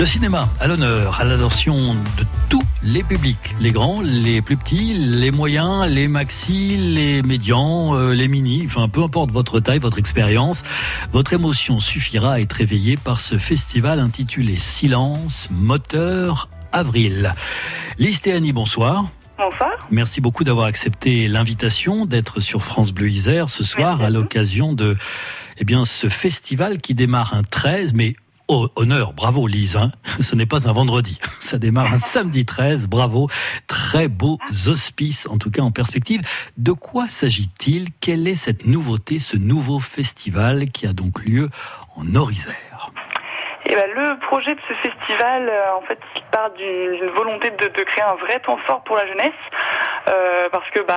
Le cinéma à l'honneur, à l'attention de tous les publics, les grands, les plus petits, les moyens, les maxi, les médians, euh, les mini, enfin peu importe votre taille, votre expérience, votre émotion suffira à être éveillée par ce festival intitulé Silence, moteur, avril. Lise Théanie, bonsoir. Bonsoir. Merci beaucoup d'avoir accepté l'invitation d'être sur France Bleu Isère ce soir à l'occasion de eh bien, ce festival qui démarre un 13, mais Oh, honneur, bravo Lise, hein. ce n'est pas un vendredi, ça démarre un samedi 13, bravo, très beaux auspices, en tout cas en perspective. De quoi s'agit-il? Quelle est cette nouveauté, ce nouveau festival qui a donc lieu en Orisère? Eh ben, le projet de ce festival, euh, en fait, il part d'une volonté de, créer un vrai temps fort pour la jeunesse. Euh, parce que bah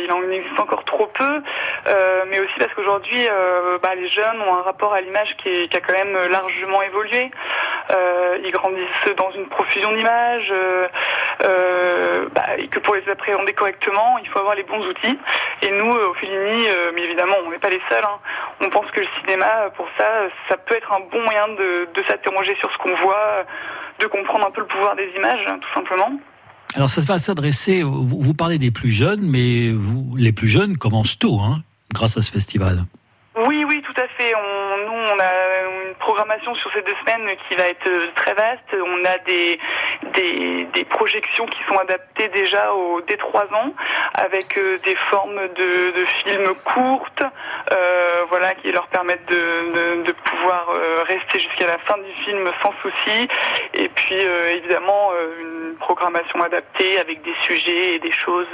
il en existe encore trop peu, euh, mais aussi parce qu'aujourd'hui euh, bah, les jeunes ont un rapport à l'image qui, qui, a quand même largement évolué. Euh, ils grandissent dans une profusion d'images, bah, et que pour les appréhender correctement, il faut avoir les bons outils. Et nous, au Fellini, mais évidemment, on n'est pas les seuls. Hein. On pense que le cinéma, pour ça, ça peut être un bon moyen de, de s'interroger sur ce qu'on voit, de comprendre un peu le pouvoir des images, tout simplement. Alors ça va s'adresser, vous, parlez des plus jeunes, mais vous, les plus jeunes commencent tôt, hein, grâce à ce festival. Oui, oui, tout à fait. On, nous, on a une programmation sur ces deux semaines qui va être euh, très vaste. On a des, des, projections qui sont adaptées déjà aux dès 3 ans, avec euh, des formes de, films courtes, euh, voilà, qui leur permettent de, de, pouvoir euh, rester jusqu'à la fin du film sans souci. Et puis, évidemment, une programmation adaptée avec des sujets et des choses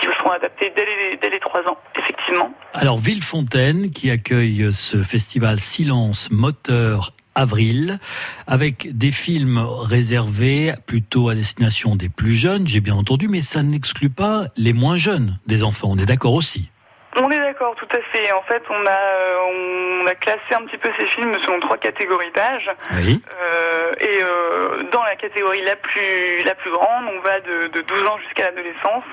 qui seront adaptées dès dès les 3 ans, effectivement. Alors, Villefontaine, qui accueille ce festival Silence Moteur Avril, avec des films réservés plutôt à destination des plus jeunes, j'ai bien entendu, mais ça n'exclut pas les moins jeunes des enfants. On est d'accord aussi tout à fait. En fait, on a, on a classé un petit peu ces films selon trois catégories d'âge. Oui. Euh, et euh, dans la catégorie la plus, la plus grande, on va de, de 12 ans jusqu'à l'adolescence.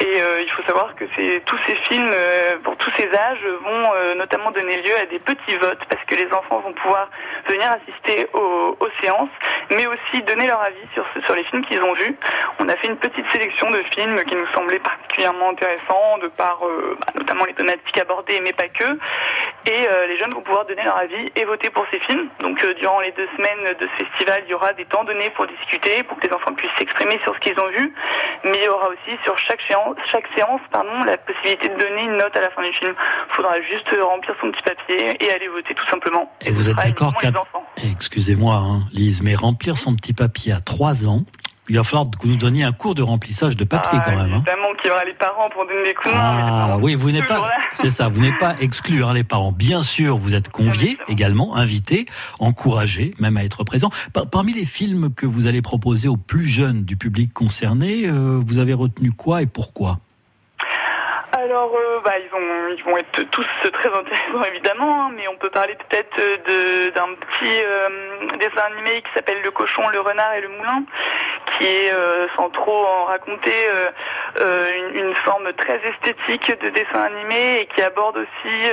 Et euh, il faut savoir que tous ces films, euh, pour tous ces âges, vont euh, notamment donner lieu à des petits votes parce que les enfants vont pouvoir venir assister aux, aux séances, mais aussi donner leur avis sur, sur les films qu'ils ont vus. On a fait une petite sélection de films qui nous semblaient particulièrement intéressants de par bah, notamment les thématiques abordées, mais pas que. Et les jeunes vont pouvoir donner leur avis et voter pour ces films. Donc durant les deux semaines de ce festival, il y aura des temps donnés pour discuter, pour que les enfants puissent s'exprimer sur ce qu'ils ont vu, mais il y aura aussi sur chaque séance chaque séance, pardon, la possibilité de donner une note à la fin du film. Il faudra juste remplir son petit papier et aller voter tout simplement. Et, vous êtes d'accord qu'à... Excusez-moi, hein, Lise, mais remplir son petit papier à 3 ans, il va falloir que vous nous donniez un cours de remplissage de papier ah, quand même. Hein. Évidemment qu'il y aura les parents pour donner des coups. Ah oui, vous n'êtes pas, c'est ça, vous n'êtes pas exclure hein, les parents. Bien sûr, vous êtes conviés également, invités, encouragés même à être présents. parmi les films que vous allez proposer aux plus jeunes du public concerné, euh, vous avez retenu quoi et pourquoi? Alors, euh, bah, ils, vont, ils vont être tous très intéressants évidemment, hein, mais on peut parler peut-être d'un petit euh, dessin animé qui s'appelle Le cochon, le renard et le moulin, qui est, euh, sans trop en raconter, une, une, forme très esthétique de dessin animé et qui aborde aussi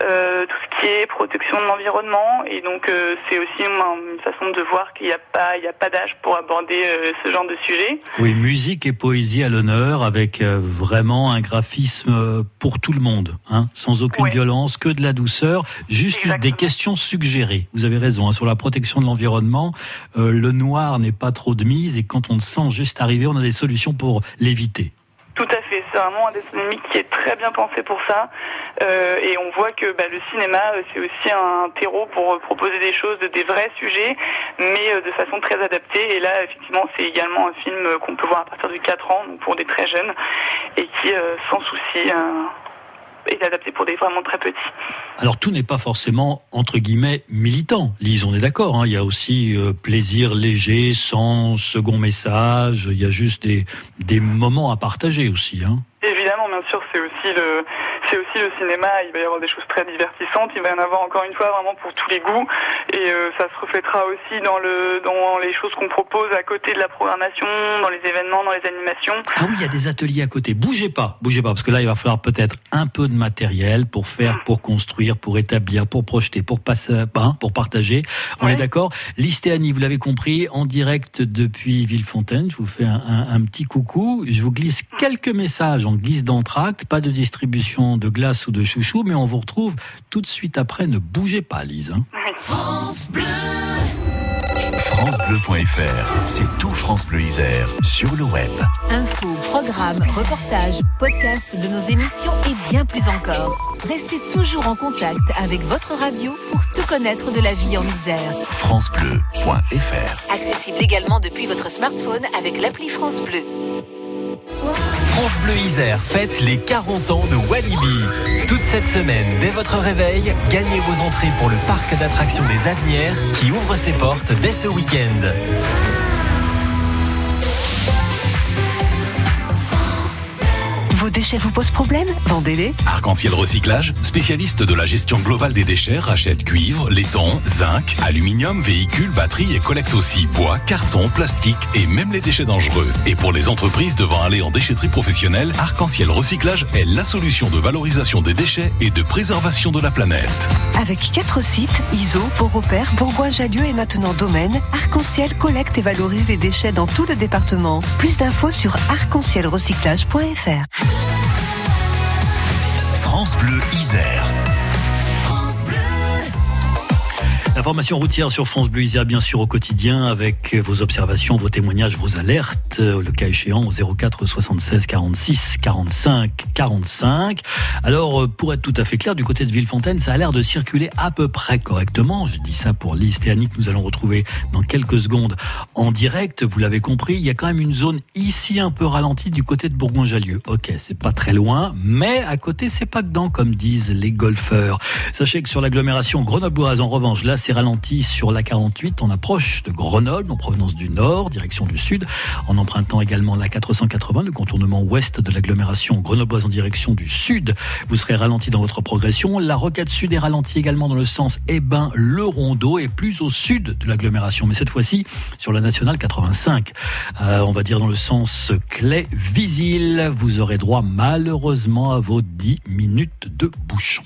tout ce qui est protection de l'environnement. Et donc, c'est aussi une, façon de voir qu'il n'y a pas, il a pas d'âge pour aborder ce genre de sujet. Oui, musique et poésie à l'honneur, avec vraiment un graphisme euh, pour tout le monde, hein, sans aucune violence, que de la douceur, juste des questions suggérées. Vous avez raison, hein, sur la protection de l'environnement, euh, le noir n'est pas trop de mise et quand on le sent juste arriver, on a des solutions pour l'éviter. Tout à fait, c'est vraiment un dessin animé qui est très bien pensé pour ça. Euh, et on voit que bah, le cinéma, c'est aussi un terreau pour proposer des choses, des vrais sujets, mais de façon très adaptée. Et là, effectivement, c'est également un film qu'on peut voir à partir de 4 ans, donc pour des très jeunes, et qui, euh, sans souci, euh, est adapté pour des vraiment très petits. Alors tout n'est pas forcément entre guillemets militant. Lise, on est d'accord. Hein. il y a aussi euh, plaisir léger, sans second message. Il y a juste des, des moments à partager aussi. Hein. Évidemment, bien sûr, c'est aussi le c'est aussi le cinéma, il va y avoir des choses très divertissantes, il va y en avoir encore une fois vraiment pour tous les goûts et euh, ça se reflètera aussi dans le dans les choses qu'on propose à côté de la programmation, dans les événements, dans les animations. Ah oui, il y a des ateliers à côté. Bougez pas, bougez pas parce que là il va falloir peut-être un peu de matériel pour faire, pour construire, pour établir, pour projeter, pour passer, hein, pour partager. On est d'accord. Listéanie, vous l'avez compris, en direct depuis Villefontaine. Je vous fais un, un, petit coucou. Je vous glisse quelques messages en guise d'entracte. Pas de distribution de glace ou de chouchou, mais on vous retrouve tout de suite après. Ne bougez pas, Lise. Hein. France Bleu. FranceBleu.fr, c'est tout France Bleu Isère sur le web. Infos, programmes, reportages, podcasts de nos émissions et bien plus encore. Restez toujours en contact avec votre radio pour tout connaître de la vie en Isère. FranceBleu.fr. Accessible également depuis votre smartphone avec l'appli France Bleu. France Bleu Isère fête les 40 ans de Walibi. Toute cette semaine, dès votre réveil, gagnez vos entrées pour le parc d'attractions des Avenières qui ouvre ses portes dès ce week-end. Vos déchets vous posent problème Vendez-les. Arc-en-ciel Recyclage, spécialiste de la gestion globale des déchets, rachète cuivre, laiton, zinc, aluminium, véhicules, batteries et collecte aussi bois, carton, plastique et même les déchets dangereux. Et pour les entreprises devant aller en déchetterie professionnelle, Arc-en-ciel Recyclage est la solution de valorisation des déchets et de préservation de la planète. Avec quatre sites, ISO, Beaurepaire, Bourgoin-Jallieu et maintenant Domaine, Arc-en-ciel collecte et valorise les déchets dans tout le département. Plus d'infos sur arc-en-ciel-recyclage.fr. Bleu Isère. Information routière sur France Bleu Isère, bien sûr, au quotidien, avec vos observations, vos témoignages, vos alertes, le cas échéant au 04 76 46 45 45. Alors, pour être tout à fait clair, du côté de Villefontaine, ça a l'air de circuler à peu près correctement. Je dis ça pour Lise et Annick, nous allons retrouver dans quelques secondes en direct. Vous l'avez compris, il y a quand même une zone ici un peu ralentie du côté de Bourgoin-Jallieu. Ok, c'est pas très loin, mais à côté, c'est pas dedans, comme disent les golfeurs. Sachez que sur l'agglomération Grenoble-Boise, en revanche, là, c'est ralenti sur la 48 on approche de Grenoble en provenance du nord, direction du sud, en empruntant également la 480, le contournement ouest de l'agglomération grenobloise en direction du sud. Vous serez ralenti dans votre progression. La rocade sud est ralentie également dans le sens Ebin-Le Rondeau et plus au sud de l'agglomération, mais cette fois-ci sur la nationale 85. Euh, on va dire dans le sens Clé-Visil. Vous aurez droit malheureusement à vos 10 minutes de bouchon.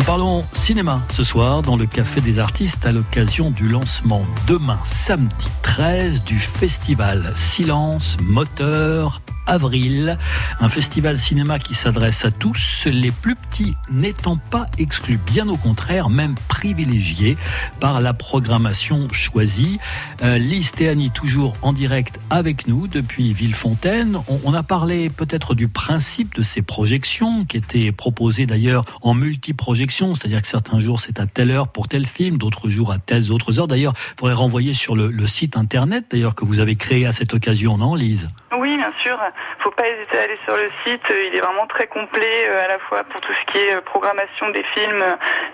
Nous parlons cinéma ce soir dans le Café des Artistes à l'occasion du lancement demain samedi 13 du festival Silence Moteur avril. Un festival cinéma qui s'adresse à tous, les plus petits n'étant pas exclus, bien au contraire, même privilégiés par la programmation choisie. Euh, Lise Théani, toujours en direct avec nous depuis Villefontaine. On, a parlé peut-être du principe de ces projections qui étaient proposées d'ailleurs en multi-projection, c'est-à-dire que certains jours c'est à telle heure pour tel film, d'autres jours à telles autres heures. D'ailleurs, il faudrait renvoyer sur le, le site internet d'ailleurs que vous avez créé à cette occasion, non Lise? Oui, bien sûr faut pas hésiter à aller sur le site. Il est vraiment très complet euh, à la fois pour tout ce qui est euh, programmation des films,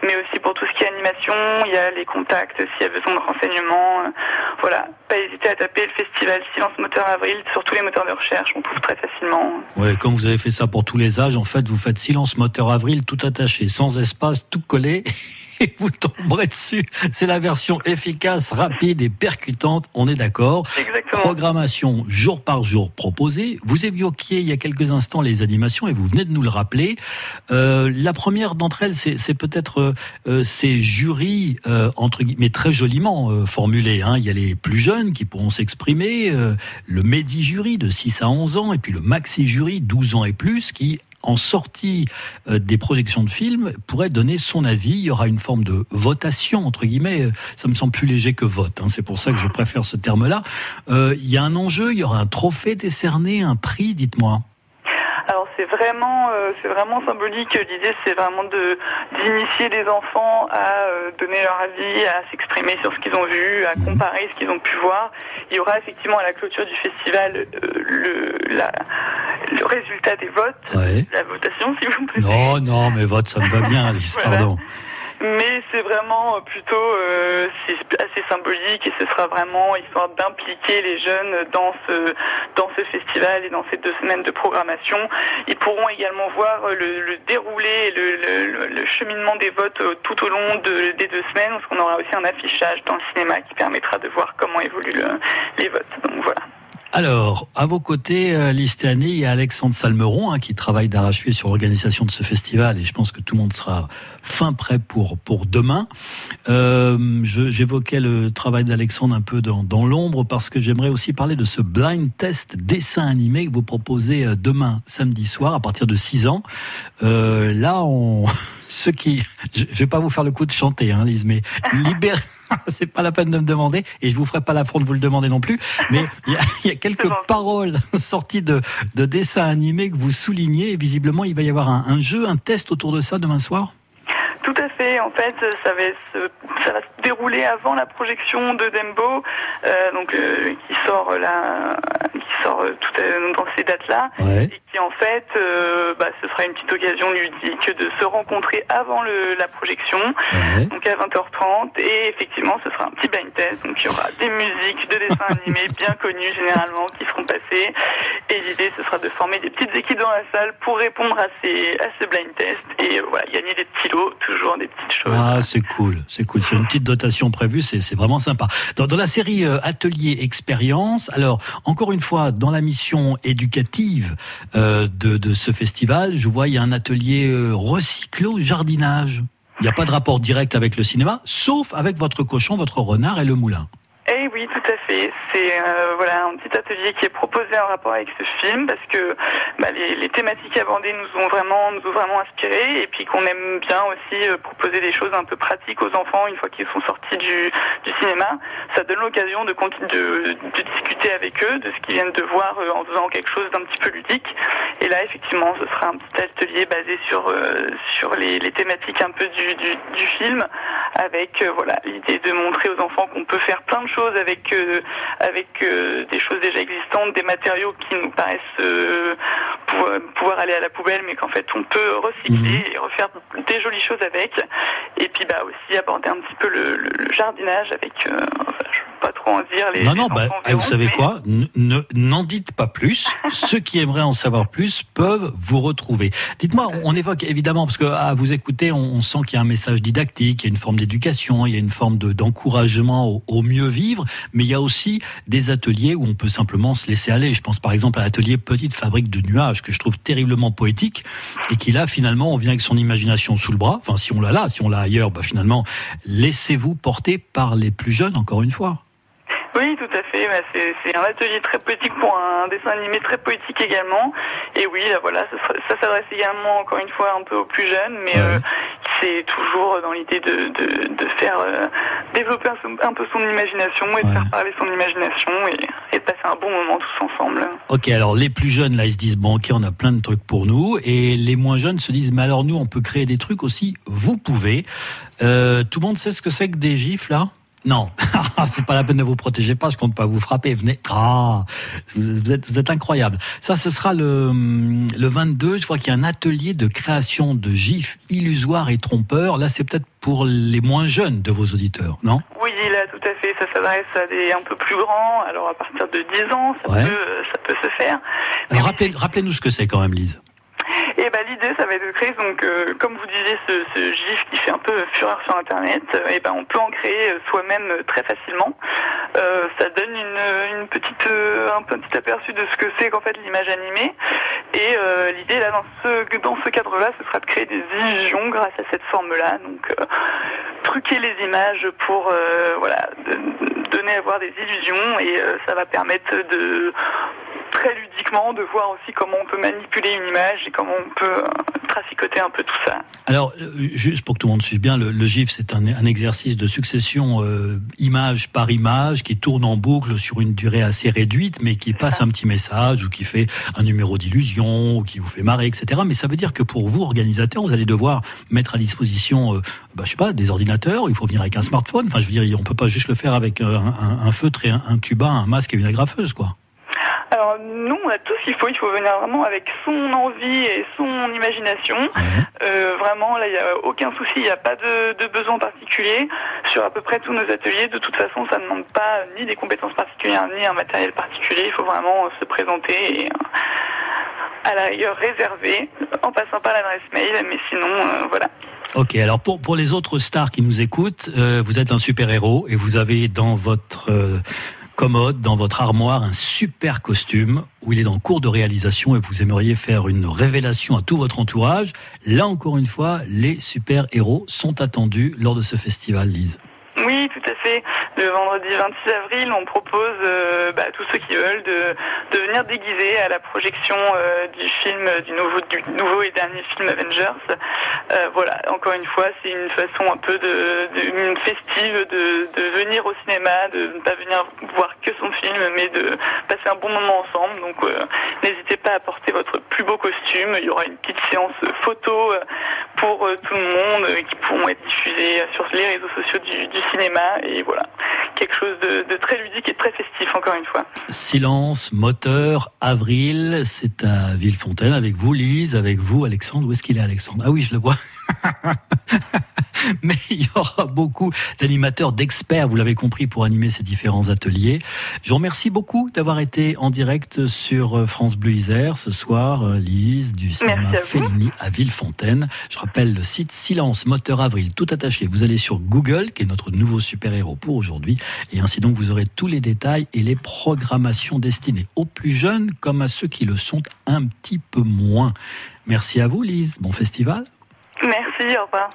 mais aussi pour tout ce qui est animation. Il y a les contacts s'il y a besoin de renseignements. Euh, voilà, pas hésiter à taper le festival Silence Moteur Avril sur tous les moteurs de recherche. On trouve très facilement. Ouais, comme vous avez fait ça pour tous les âges, en fait, vous faites Silence Moteur Avril tout attaché, sans espace, tout collé. et vous tomberez dessus. C'est la version efficace, rapide et percutante. On est d'accord. Programmation jour par jour proposée. Vous évoquiez il y a quelques instants les animations et vous venez de nous le rappeler. Euh, la première d'entre elles, c'est peut-être euh, ces jurys euh, entre guillemets très joliment euh, formulés. Hein. Il y a les plus jeunes qui pourront s'exprimer, euh, le Medi jury de 6 à 11 ans et puis le Maxi jury 12 ans et plus qui en sortie euh, des projections de films, pourrait donner son avis. Il y aura une forme de votation, entre guillemets. Ça me semble plus léger que vote. Hein. C'est pour ça que je préfère ce terme-là. Euh, il y a un enjeu, il y aura un trophée décerné, un prix, dites-moi c'est vraiment, euh, c'est vraiment symbolique. L'idée, c'est vraiment de d'initier les enfants à euh, donner leur avis, à s'exprimer sur ce qu'ils ont vu, à comparer ce qu'ils ont pu voir. Il y aura effectivement à la clôture du festival euh, le, la, le résultat des votes, la votation, si vous plaît. Non, non, mais vote, ça me va bien, Alice, pardon. Mais c'est vraiment plutôt euh, assez symbolique et ce sera vraiment histoire d'impliquer les jeunes dans ce dans ce festival et dans ces deux semaines de programmation. Ils pourront également voir le, le déroulé, le, le, le, cheminement des votes tout au long de, des deux semaines, parce qu'on aura aussi un affichage dans le cinéma qui permettra de voir comment évoluent les votes. Donc voilà. Alors, à vos côtés, euh, Listéané, il y a Alexandre Salmeron hein, qui travaille d'arrache-pied sur l'organisation de ce festival et je pense que tout le monde sera fin prêt pour, pour demain. Euh, J'évoquais le travail d'Alexandre un peu dans, dans l'ombre parce que j'aimerais aussi parler de ce blind test dessin animé que vous proposez euh, demain, samedi soir, à partir de 6 ans. Euh, là, on... ceux qui... Je vais pas vous faire le coup de chanter, hein, Lise, mais libérer... c'est pas la peine de me demander, et je vous ferai pas l'affront de vous le demander non plus, mais il y a, y a, quelques paroles sorties de, de dessins animés que vous soulignez, et visiblement il va y avoir un, un jeu, un test autour de ça demain soir? Tout à fait. En fait, ça va se, ça va se dérouler avant la projection de Dembo, euh, donc euh, qui sort là, qui sort tout à, dans ces dates-là, ouais. et qui en fait, euh, bah, ce sera une petite occasion ludique de se rencontrer avant le, la projection, donc à 20h30, et effectivement, ce sera un petit blind test. Donc il y aura des musiques de dessins animés bien connus généralement qui seront passées, et l'idée ce sera de former des petites équipes dans la salle pour répondre à ces à ce blind test et voilà gagner des petits lots toujours des petites choses. Ah, c'est cool, c'est cool. C'est une petite dotation prévue, c'est vraiment sympa. Dans, dans, la série euh, Atelier Expérience, alors, encore une fois, dans la mission éducative euh, de, de, ce festival, je vois, il y a un atelier euh, recyclo-jardinage. Il n'y a pas de rapport direct avec le cinéma, sauf avec votre cochon, votre renard et le moulin. Eh oui, tout à fait. C'est euh, voilà un petit atelier qui est proposé en rapport avec ce film parce que bah, les, les, thématiques abordées nous ont vraiment nous ont vraiment inspiré et puis qu'on aime bien aussi euh, proposer des choses un peu pratiques aux enfants une fois qu'ils sont sortis du, du cinéma. Ça donne l'occasion de, de, de discuter avec eux de ce qu'ils viennent de voir euh, en faisant quelque chose d'un petit peu ludique. Et là, effectivement, ce sera un petit atelier basé sur sur les, les, thématiques un peu du, du, du film avec voilà l'idée de montrer aux enfants qu'on peut faire plein de choses avec euh, avec euh, des choses déjà existantes, des matériaux qui nous paraissent euh, pouvoir, pouvoir, aller à la poubelle, mais qu'en fait on peut recycler mmh. et refaire des jolies choses avec. Et puis bah aussi aborder un petit peu le, le, le jardinage avec. Enfin, je pas trop en dire. Les, non, non, bah, verront, vous savez mais... quoi? N'en dites pas plus. Ceux qui aimeraient en savoir plus peuvent vous retrouver. Dites-moi, on évoque évidemment, parce que à vous écouter, on, on sent qu'il y a un message didactique, il y a une forme d'éducation, il y a une forme d'encouragement au, au, mieux vivre, mais il y a aussi des ateliers où on peut simplement se laisser aller. Je pense par exemple à l'atelier Petite Fabrique de Nuages, que je trouve terriblement poétique, et qui là, finalement, on vient avec son imagination sous le bras. Enfin, si on l'a là, si on l'a ailleurs, bah, finalement, laissez-vous porter par les plus jeunes, encore une fois. Oui, tout à fait. Bah, c'est un atelier très poétique pour un dessin animé très poétique également. Et oui, là, voilà, ça, ça s'adresse également, encore une fois, un peu aux plus jeunes, mais ouais. euh, c'est toujours dans l'idée de, de, de, faire euh, développer un, un, peu son imagination et de faire parler son imagination et, et, de passer un bon moment tous ensemble. Ok, alors les plus jeunes, là, ils se disent, bon, ok, on a plein de trucs pour nous. Et les moins jeunes se disent, mais alors nous, on peut créer des trucs aussi. Vous pouvez. Euh, tout le monde sait ce que c'est que des gifs, là? Non, c'est pas la peine de vous protéger pas, je compte pas vous frapper. Venez. Ah, vous êtes, vous êtes incroyable. Ça, ce sera le, le 22. Je vois qu'il y a un atelier de création de gifs illusoires et trompeurs. Là, c'est peut-être pour les moins jeunes de vos auditeurs, non? Oui, là, tout à fait. Ça s'adresse à des un peu plus grands. Alors, à partir de 10 ans, ça, ouais. peut, ça peut se faire. Rappelez, rappelez-nous ce que c'est quand même, Lise. Et ben l'idée, ça va être de créer donc, euh, comme vous disiez, ce, GIF qui fait un peu fureur sur Internet. Euh, et ben on peut en créer soi-même très facilement. Euh, ça donne une, petite, un petit aperçu de ce que c'est qu'en fait l'image animée. Et l'idée là, dans ce dans ce cadre-là, ce sera de créer des illusions grâce à cette forme-là. Donc truquer les images pour voilà donner à voir des illusions et ça va permettre de très ludiquement de voir aussi comment on peut manipuler une image et comment on peut traficoter un peu tout ça. Alors, juste pour que tout le monde suive bien, le, le GIF, c'est un, un, exercice de succession euh, image par image qui tourne en boucle sur une durée assez réduite, mais qui passe ça. un petit message ou qui fait un numéro d'illusion ou qui vous fait marrer, etc. Mais ça veut dire que pour vous, organisateurs, vous allez devoir mettre à disposition, euh, bah, je sais pas, des ordinateurs, il faut venir avec un smartphone. Enfin, je veux dire, on peut pas juste le faire avec un, un, un feutre et un, un tuba, un masque et une agrafeuse, quoi. Alors nous, on a tout ce qu'il faut. Il faut venir vraiment avec son envie et son imagination. Euh, vraiment, là, il n'y a aucun souci. Il n'y a pas de, de, besoin particulier sur à peu près tous nos ateliers. De toute façon, ça ne demande pas ni des compétences particulières ni un matériel particulier. Il faut vraiment se présenter et à la rigueur réservé en passant par l'adresse mail. Mais sinon, euh, voilà. Ok, alors pour, pour les autres stars qui nous écoutent, euh, vous êtes un super-héros et vous avez dans votre euh, commode, dans votre armoire, un super costume où il est en cours de réalisation et vous aimeriez faire une révélation à tout votre entourage. Là encore une fois, les super-héros sont attendus lors de ce festival, Lise. Tout à fait. Le vendredi 26 avril, on propose euh, bah, à tous ceux qui veulent de, venir déguiser à la projection euh, du film, du nouveau, et dernier film Avengers. Euh, voilà, encore une fois, c'est une façon un peu de, une festive de, venir au cinéma, de ne pas venir voir que son film, mais de passer un bon moment ensemble. Donc, n'hésitez pas à porter votre plus beau costume. Il y aura une petite séance photo pour tout le monde qui pourront être diffusées sur les réseaux sociaux du cinéma et voilà, quelque chose de, de, très ludique et très festif encore une fois. Silence, moteur, avril, c'est à Villefontaine avec vous Lise, avec vous Alexandre. Où est-ce qu'il est Alexandre? Ah oui, je le vois. Mais il y aura beaucoup d'animateurs, d'experts, vous l'avez compris, pour animer ces différents ateliers. Je vous remercie beaucoup d'avoir été en direct sur France Bleu Isère ce soir, Lise, du cinéma Fellini à Villefontaine. Je rappelle le site Silence Moteur Avril, tout attaché. Vous allez sur Google, qui est notre nouveau super-héros pour aujourd'hui, et ainsi donc vous aurez tous les détails et les programmations destinées aux plus jeunes comme à ceux qui le sont un petit peu moins. Merci à vous, Lise. Bon festival. Merci, au revoir.